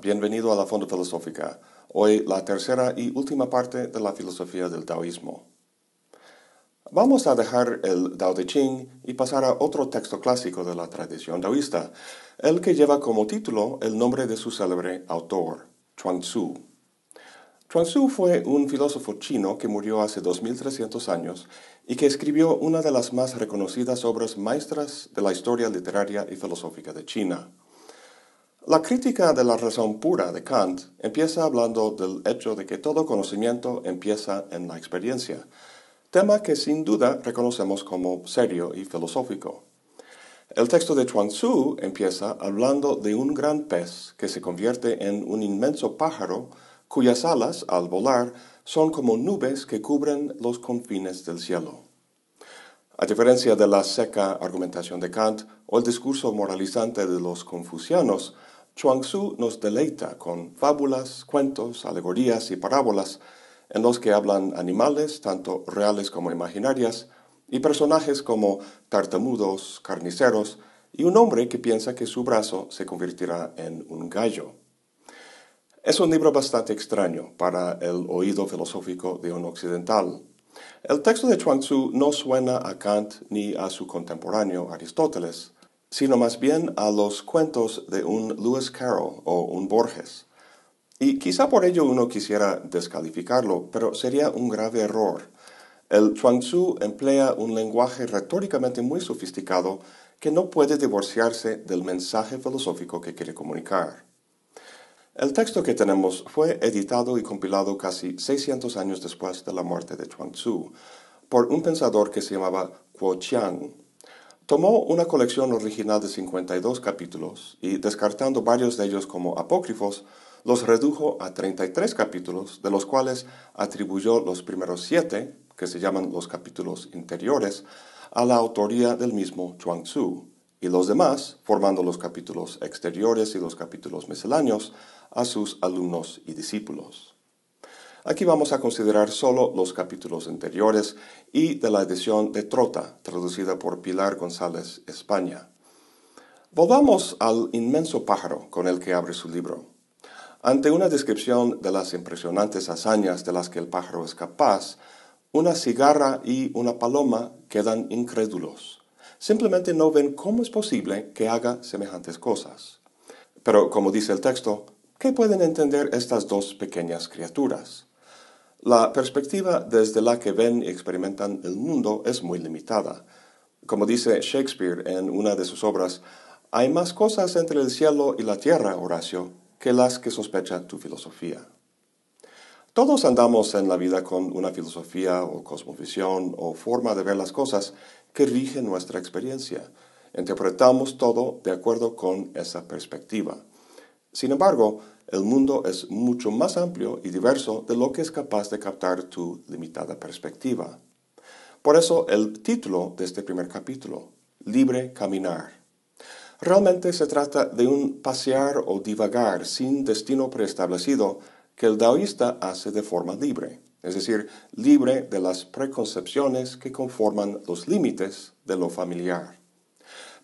bienvenido a la Fonda Filosófica. Hoy la tercera y última parte de la filosofía del taoísmo. Vamos a dejar el Tao Te Ching y pasar a otro texto clásico de la tradición taoísta, el que lleva como título el nombre de su célebre autor, Chuang-Tzu. Chuang-Tzu fue un filósofo chino que murió hace 2300 años y que escribió una de las más reconocidas obras maestras de la historia literaria y filosófica de China. La crítica de la razón pura de Kant empieza hablando del hecho de que todo conocimiento empieza en la experiencia, tema que sin duda reconocemos como serio y filosófico. El texto de Chuang-Tzu empieza hablando de un gran pez que se convierte en un inmenso pájaro cuyas alas, al volar, son como nubes que cubren los confines del cielo. A diferencia de la seca argumentación de Kant o el discurso moralizante de los confucianos, Chuang-Tzu nos deleita con fábulas, cuentos, alegorías y parábolas en los que hablan animales, tanto reales como imaginarias, y personajes como tartamudos, carniceros, y un hombre que piensa que su brazo se convertirá en un gallo. Es un libro bastante extraño para el oído filosófico de un occidental. El texto de Chuang-Tzu no suena a Kant ni a su contemporáneo Aristóteles, sino más bien a los cuentos de un Lewis Carroll o un Borges. Y quizá por ello uno quisiera descalificarlo, pero sería un grave error. El Chuang-Tzu emplea un lenguaje retóricamente muy sofisticado que no puede divorciarse del mensaje filosófico que quiere comunicar. El texto que tenemos fue editado y compilado casi 600 años después de la muerte de Chuang-Tzu por un pensador que se llamaba Kuo Chiang, Tomó una colección original de 52 capítulos y, descartando varios de ellos como apócrifos, los redujo a 33 capítulos, de los cuales atribuyó los primeros siete, que se llaman los capítulos interiores, a la autoría del mismo Chuang-Tzu, y los demás, formando los capítulos exteriores y los capítulos misceláneos, a sus alumnos y discípulos. Aquí vamos a considerar solo los capítulos anteriores y de la edición de Trota, traducida por Pilar González España. Volvamos al inmenso pájaro con el que abre su libro. Ante una descripción de las impresionantes hazañas de las que el pájaro es capaz, una cigarra y una paloma quedan incrédulos. Simplemente no ven cómo es posible que haga semejantes cosas. Pero, como dice el texto, ¿qué pueden entender estas dos pequeñas criaturas? La perspectiva desde la que ven y experimentan el mundo es muy limitada. Como dice Shakespeare en una de sus obras, hay más cosas entre el cielo y la tierra, Horacio, que las que sospecha tu filosofía. Todos andamos en la vida con una filosofía o cosmovisión o forma de ver las cosas que rige nuestra experiencia. Interpretamos todo de acuerdo con esa perspectiva. Sin embargo, el mundo es mucho más amplio y diverso de lo que es capaz de captar tu limitada perspectiva. Por eso el título de este primer capítulo, Libre Caminar. Realmente se trata de un pasear o divagar sin destino preestablecido que el taoísta hace de forma libre, es decir, libre de las preconcepciones que conforman los límites de lo familiar.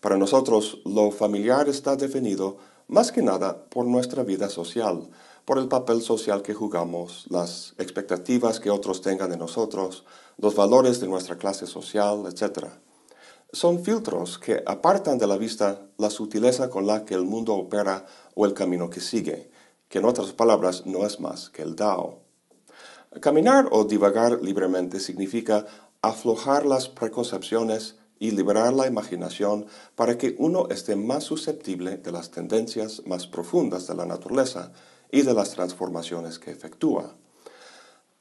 Para nosotros, lo familiar está definido más que nada por nuestra vida social, por el papel social que jugamos, las expectativas que otros tengan de nosotros, los valores de nuestra clase social, etc. Son filtros que apartan de la vista la sutileza con la que el mundo opera o el camino que sigue, que en otras palabras no es más que el Dao. Caminar o divagar libremente significa aflojar las preconcepciones y liberar la imaginación para que uno esté más susceptible de las tendencias más profundas de la naturaleza y de las transformaciones que efectúa.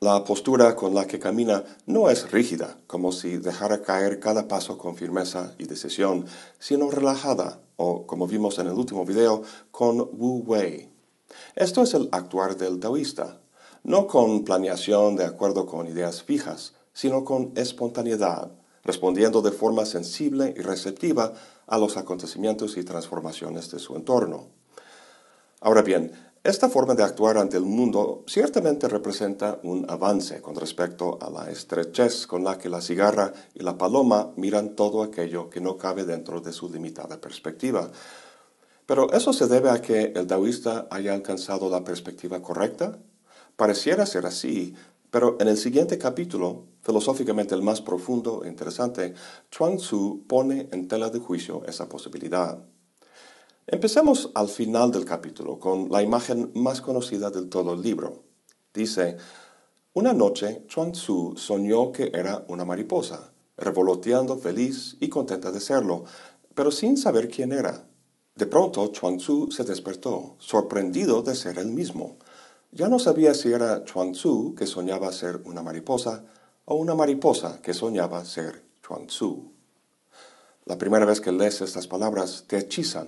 La postura con la que camina no es rígida, como si dejara caer cada paso con firmeza y decisión, sino relajada, o como vimos en el último video, con Wu Wei. Esto es el actuar del taoísta, no con planeación de acuerdo con ideas fijas, sino con espontaneidad, respondiendo de forma sensible y receptiva a los acontecimientos y transformaciones de su entorno. Ahora bien, esta forma de actuar ante el mundo ciertamente representa un avance con respecto a la estrechez con la que la cigarra y la paloma miran todo aquello que no cabe dentro de su limitada perspectiva. Pero ¿eso se debe a que el taoísta haya alcanzado la perspectiva correcta? Pareciera ser así, pero en el siguiente capítulo, filosóficamente el más profundo e interesante, Chuang Tzu pone en tela de juicio esa posibilidad. Empecemos al final del capítulo con la imagen más conocida del todo el libro. Dice, una noche Chuang Tzu soñó que era una mariposa, revoloteando feliz y contenta de serlo, pero sin saber quién era. De pronto Chuang Tzu se despertó, sorprendido de ser él mismo. Ya no sabía si era Chuang Tzu que soñaba ser una mariposa o una mariposa que soñaba ser Chuang Tzu. La primera vez que lees estas palabras te hechizan,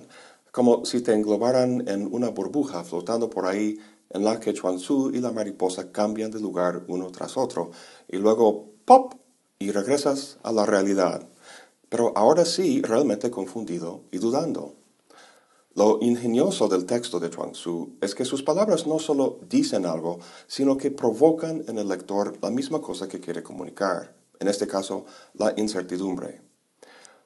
como si te englobaran en una burbuja flotando por ahí en la que Chuang Tzu y la mariposa cambian de lugar uno tras otro, y luego ¡pop! y regresas a la realidad. Pero ahora sí realmente confundido y dudando. Lo ingenioso del texto de Chuang Tzu es que sus palabras no solo dicen algo, sino que provocan en el lector la misma cosa que quiere comunicar, en este caso, la incertidumbre.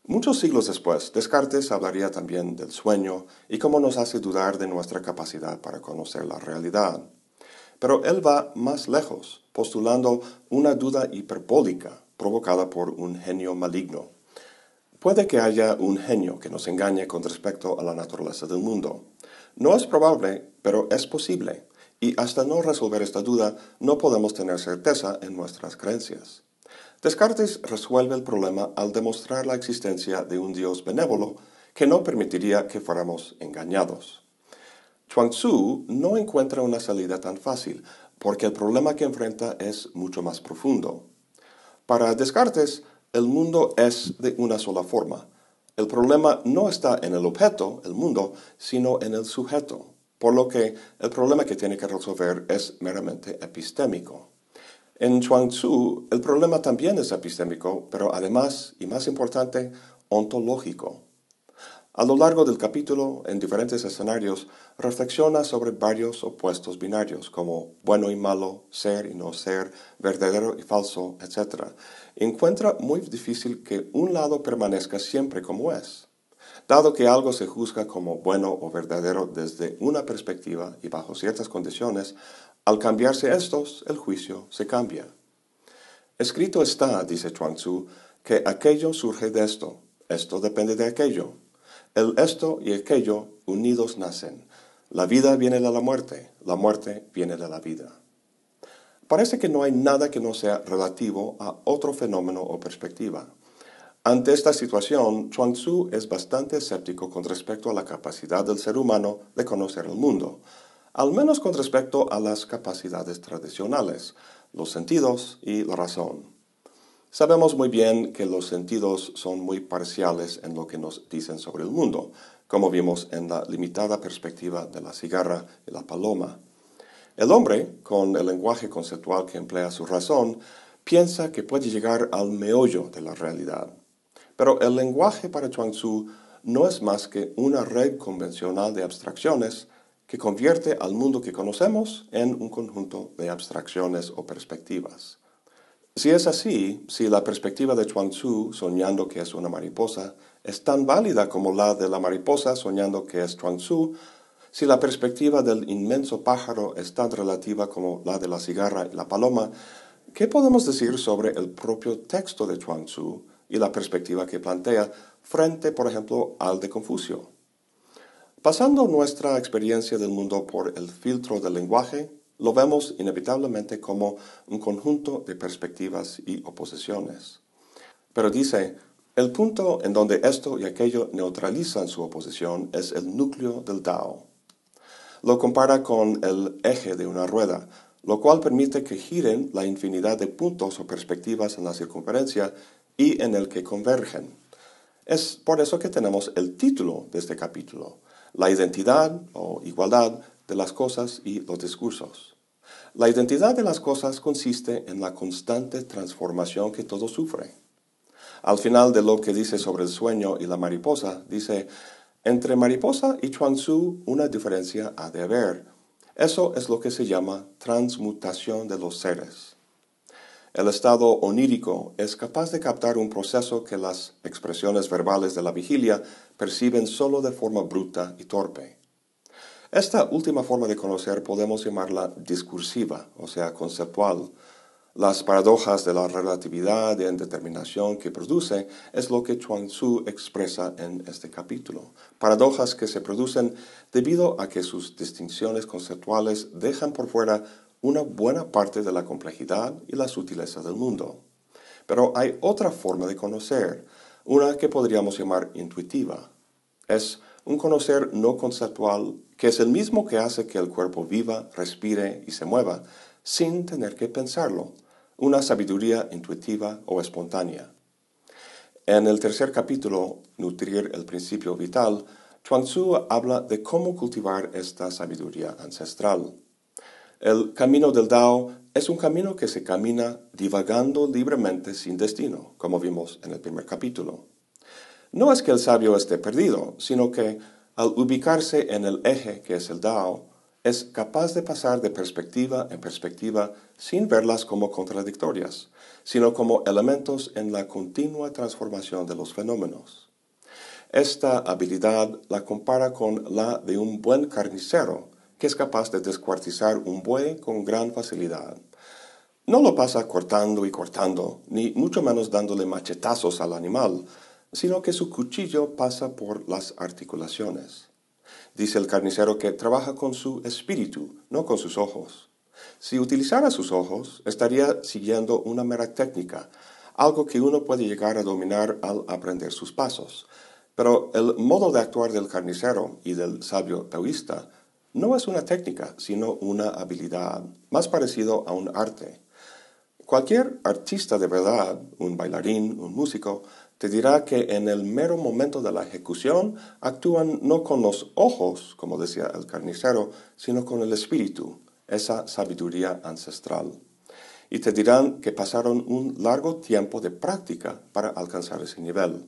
Muchos siglos después, Descartes hablaría también del sueño y cómo nos hace dudar de nuestra capacidad para conocer la realidad. Pero él va más lejos, postulando una duda hiperbólica provocada por un genio maligno. Puede que haya un genio que nos engañe con respecto a la naturaleza del mundo. No es probable, pero es posible, y hasta no resolver esta duda no podemos tener certeza en nuestras creencias. Descartes resuelve el problema al demostrar la existencia de un Dios benévolo que no permitiría que fuéramos engañados. Chuang Tzu no encuentra una salida tan fácil, porque el problema que enfrenta es mucho más profundo. Para Descartes, el mundo es de una sola forma. El problema no está en el objeto, el mundo, sino en el sujeto, por lo que el problema que tiene que resolver es meramente epistémico. En Chuang Tzu, el problema también es epistémico, pero además, y más importante, ontológico. A lo largo del capítulo, en diferentes escenarios, reflexiona sobre varios opuestos binarios, como bueno y malo, ser y no ser, verdadero y falso, etc. Encuentra muy difícil que un lado permanezca siempre como es. Dado que algo se juzga como bueno o verdadero desde una perspectiva y bajo ciertas condiciones, al cambiarse estos, el juicio se cambia. Escrito está, dice Chuang Tzu, que aquello surge de esto, esto depende de aquello, el esto y aquello unidos nacen. La vida viene de la muerte, la muerte viene de la vida. Parece que no hay nada que no sea relativo a otro fenómeno o perspectiva. Ante esta situación, Chuang Tzu es bastante escéptico con respecto a la capacidad del ser humano de conocer el mundo, al menos con respecto a las capacidades tradicionales, los sentidos y la razón. Sabemos muy bien que los sentidos son muy parciales en lo que nos dicen sobre el mundo, como vimos en la limitada perspectiva de la cigarra y la paloma. El hombre, con el lenguaje conceptual que emplea su razón, piensa que puede llegar al meollo de la realidad. Pero el lenguaje para Chuang Tzu no es más que una red convencional de abstracciones que convierte al mundo que conocemos en un conjunto de abstracciones o perspectivas. Si es así, si la perspectiva de Chuang Tzu soñando que es una mariposa es tan válida como la de la mariposa soñando que es Chuang Tzu, si la perspectiva del inmenso pájaro es tan relativa como la de la cigarra y la paloma, ¿qué podemos decir sobre el propio texto de Chuang Tzu y la perspectiva que plantea frente, por ejemplo, al de Confucio? Pasando nuestra experiencia del mundo por el filtro del lenguaje, lo vemos inevitablemente como un conjunto de perspectivas y oposiciones. Pero dice, el punto en donde esto y aquello neutralizan su oposición es el núcleo del Tao. Lo compara con el eje de una rueda, lo cual permite que giren la infinidad de puntos o perspectivas en la circunferencia y en el que convergen. Es por eso que tenemos el título de este capítulo, la identidad o igualdad de las cosas y los discursos. La identidad de las cosas consiste en la constante transformación que todo sufre. Al final de lo que dice sobre el sueño y la mariposa, dice, entre mariposa y Chuang Tzu una diferencia ha de haber. Eso es lo que se llama transmutación de los seres. El estado onírico es capaz de captar un proceso que las expresiones verbales de la vigilia perciben solo de forma bruta y torpe. Esta última forma de conocer podemos llamarla discursiva, o sea, conceptual. Las paradojas de la relatividad y indeterminación que produce es lo que Chuang Tzu expresa en este capítulo. Paradojas que se producen debido a que sus distinciones conceptuales dejan por fuera una buena parte de la complejidad y la sutileza del mundo. Pero hay otra forma de conocer, una que podríamos llamar intuitiva. Es un conocer no conceptual que es el mismo que hace que el cuerpo viva, respire y se mueva, sin tener que pensarlo, una sabiduría intuitiva o espontánea. En el tercer capítulo, Nutrir el principio vital, Chuang Tzu habla de cómo cultivar esta sabiduría ancestral. El camino del Dao es un camino que se camina divagando libremente sin destino, como vimos en el primer capítulo. No es que el sabio esté perdido, sino que al ubicarse en el eje que es el Dao, es capaz de pasar de perspectiva en perspectiva sin verlas como contradictorias, sino como elementos en la continua transformación de los fenómenos. Esta habilidad la compara con la de un buen carnicero, que es capaz de descuartizar un buey con gran facilidad. No lo pasa cortando y cortando, ni mucho menos dándole machetazos al animal, sino que su cuchillo pasa por las articulaciones. Dice el carnicero que trabaja con su espíritu, no con sus ojos. Si utilizara sus ojos, estaría siguiendo una mera técnica, algo que uno puede llegar a dominar al aprender sus pasos. Pero el modo de actuar del carnicero y del sabio taoísta no es una técnica, sino una habilidad, más parecido a un arte. Cualquier artista de verdad, un bailarín, un músico, te dirá que en el mero momento de la ejecución actúan no con los ojos, como decía el carnicero, sino con el espíritu, esa sabiduría ancestral. Y te dirán que pasaron un largo tiempo de práctica para alcanzar ese nivel.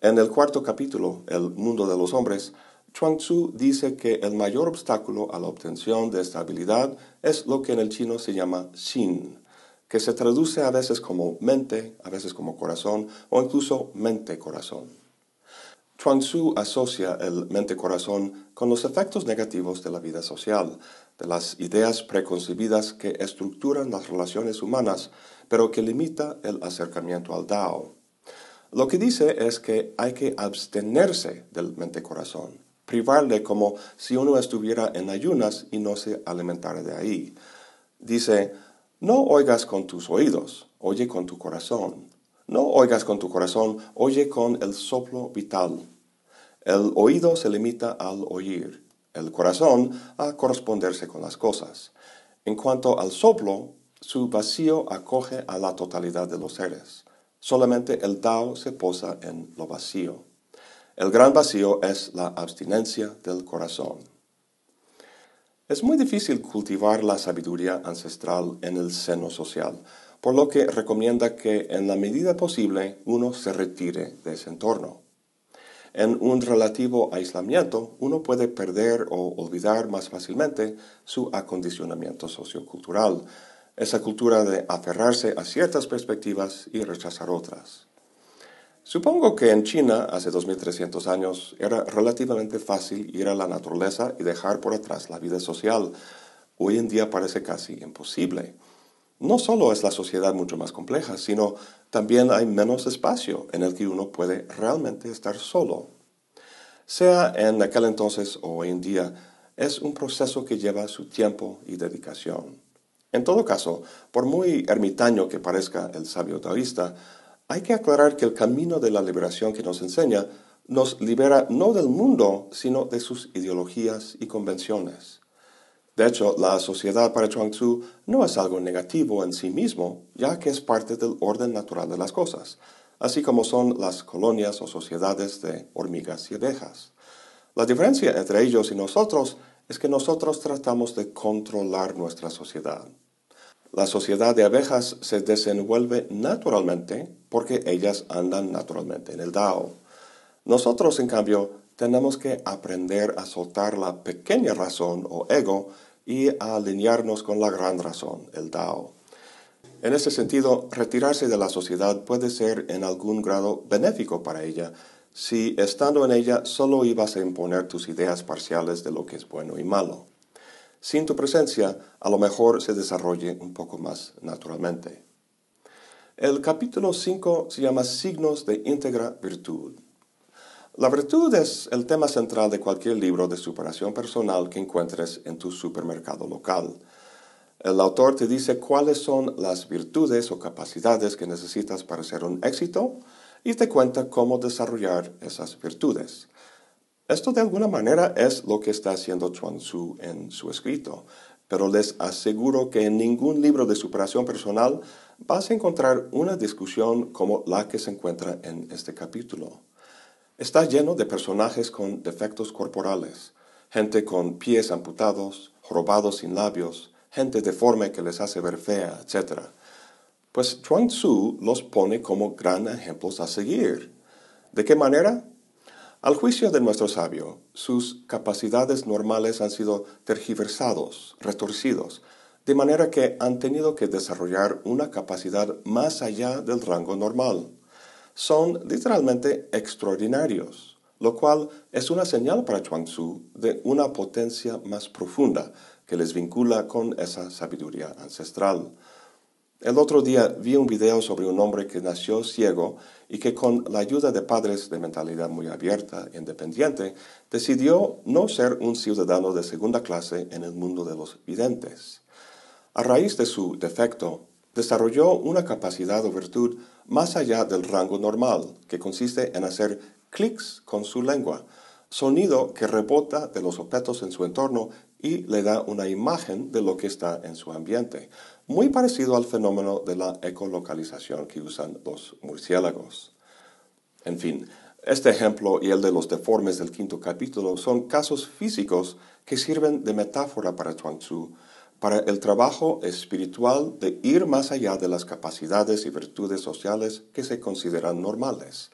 En el cuarto capítulo, El mundo de los hombres, Chuang Tzu dice que el mayor obstáculo a la obtención de esta habilidad es lo que en el chino se llama xin, que se traduce a veces como mente, a veces como corazón o incluso mente-corazón. Chuang Tzu asocia el mente-corazón con los efectos negativos de la vida social, de las ideas preconcebidas que estructuran las relaciones humanas, pero que limita el acercamiento al Dao. Lo que dice es que hay que abstenerse del mente-corazón, privarle como si uno estuviera en ayunas y no se alimentara de ahí. Dice, no oigas con tus oídos, oye con tu corazón. No oigas con tu corazón, oye con el soplo vital. El oído se limita al oír, el corazón a corresponderse con las cosas. En cuanto al soplo, su vacío acoge a la totalidad de los seres. Solamente el Tao se posa en lo vacío. El gran vacío es la abstinencia del corazón. Es muy difícil cultivar la sabiduría ancestral en el seno social, por lo que recomienda que en la medida posible uno se retire de ese entorno. En un relativo aislamiento, uno puede perder o olvidar más fácilmente su acondicionamiento sociocultural, esa cultura de aferrarse a ciertas perspectivas y rechazar otras. Supongo que en China, hace 2300 años, era relativamente fácil ir a la naturaleza y dejar por atrás la vida social. Hoy en día parece casi imposible. No solo es la sociedad mucho más compleja, sino también hay menos espacio en el que uno puede realmente estar solo. Sea en aquel entonces o hoy en día, es un proceso que lleva su tiempo y dedicación. En todo caso, por muy ermitaño que parezca el sabio taoísta, hay que aclarar que el camino de la liberación que nos enseña nos libera no del mundo, sino de sus ideologías y convenciones. De hecho, la sociedad para Chuang Tzu no es algo negativo en sí mismo, ya que es parte del orden natural de las cosas, así como son las colonias o sociedades de hormigas y abejas. La diferencia entre ellos y nosotros es que nosotros tratamos de controlar nuestra sociedad. La sociedad de abejas se desenvuelve naturalmente porque ellas andan naturalmente en el Dao. Nosotros, en cambio, tenemos que aprender a soltar la pequeña razón o ego y a alinearnos con la gran razón, el Dao. En ese sentido, retirarse de la sociedad puede ser en algún grado benéfico para ella si estando en ella solo ibas a imponer tus ideas parciales de lo que es bueno y malo. Sin tu presencia, a lo mejor se desarrolle un poco más naturalmente. El capítulo 5 se llama Signos de íntegra virtud. La virtud es el tema central de cualquier libro de superación personal que encuentres en tu supermercado local. El autor te dice cuáles son las virtudes o capacidades que necesitas para ser un éxito y te cuenta cómo desarrollar esas virtudes. Esto de alguna manera es lo que está haciendo Chuang Tzu en su escrito, pero les aseguro que en ningún libro de superación personal vas a encontrar una discusión como la que se encuentra en este capítulo. Está lleno de personajes con defectos corporales, gente con pies amputados, robados sin labios, gente deforme que les hace ver fea, etc. Pues Chuang Tzu los pone como gran ejemplos a seguir. ¿De qué manera? Al juicio de nuestro sabio, sus capacidades normales han sido tergiversados, retorcidos, de manera que han tenido que desarrollar una capacidad más allá del rango normal. Son literalmente extraordinarios, lo cual es una señal para Chuang Tzu de una potencia más profunda, que les vincula con esa sabiduría ancestral. El otro día vi un video sobre un hombre que nació ciego y que con la ayuda de padres de mentalidad muy abierta e independiente decidió no ser un ciudadano de segunda clase en el mundo de los videntes. A raíz de su defecto, desarrolló una capacidad o virtud más allá del rango normal, que consiste en hacer clics con su lengua, sonido que rebota de los objetos en su entorno y le da una imagen de lo que está en su ambiente, muy parecido al fenómeno de la ecolocalización que usan los murciélagos. En fin, este ejemplo y el de los deformes del quinto capítulo son casos físicos que sirven de metáfora para Chuang Tzu, para el trabajo espiritual de ir más allá de las capacidades y virtudes sociales que se consideran normales.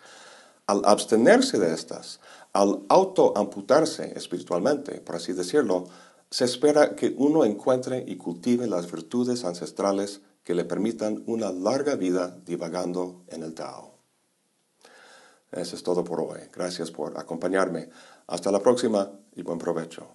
Al abstenerse de estas, al autoamputarse espiritualmente, por así decirlo, se espera que uno encuentre y cultive las virtudes ancestrales que le permitan una larga vida divagando en el Tao. Eso es todo por hoy. Gracias por acompañarme. Hasta la próxima y buen provecho.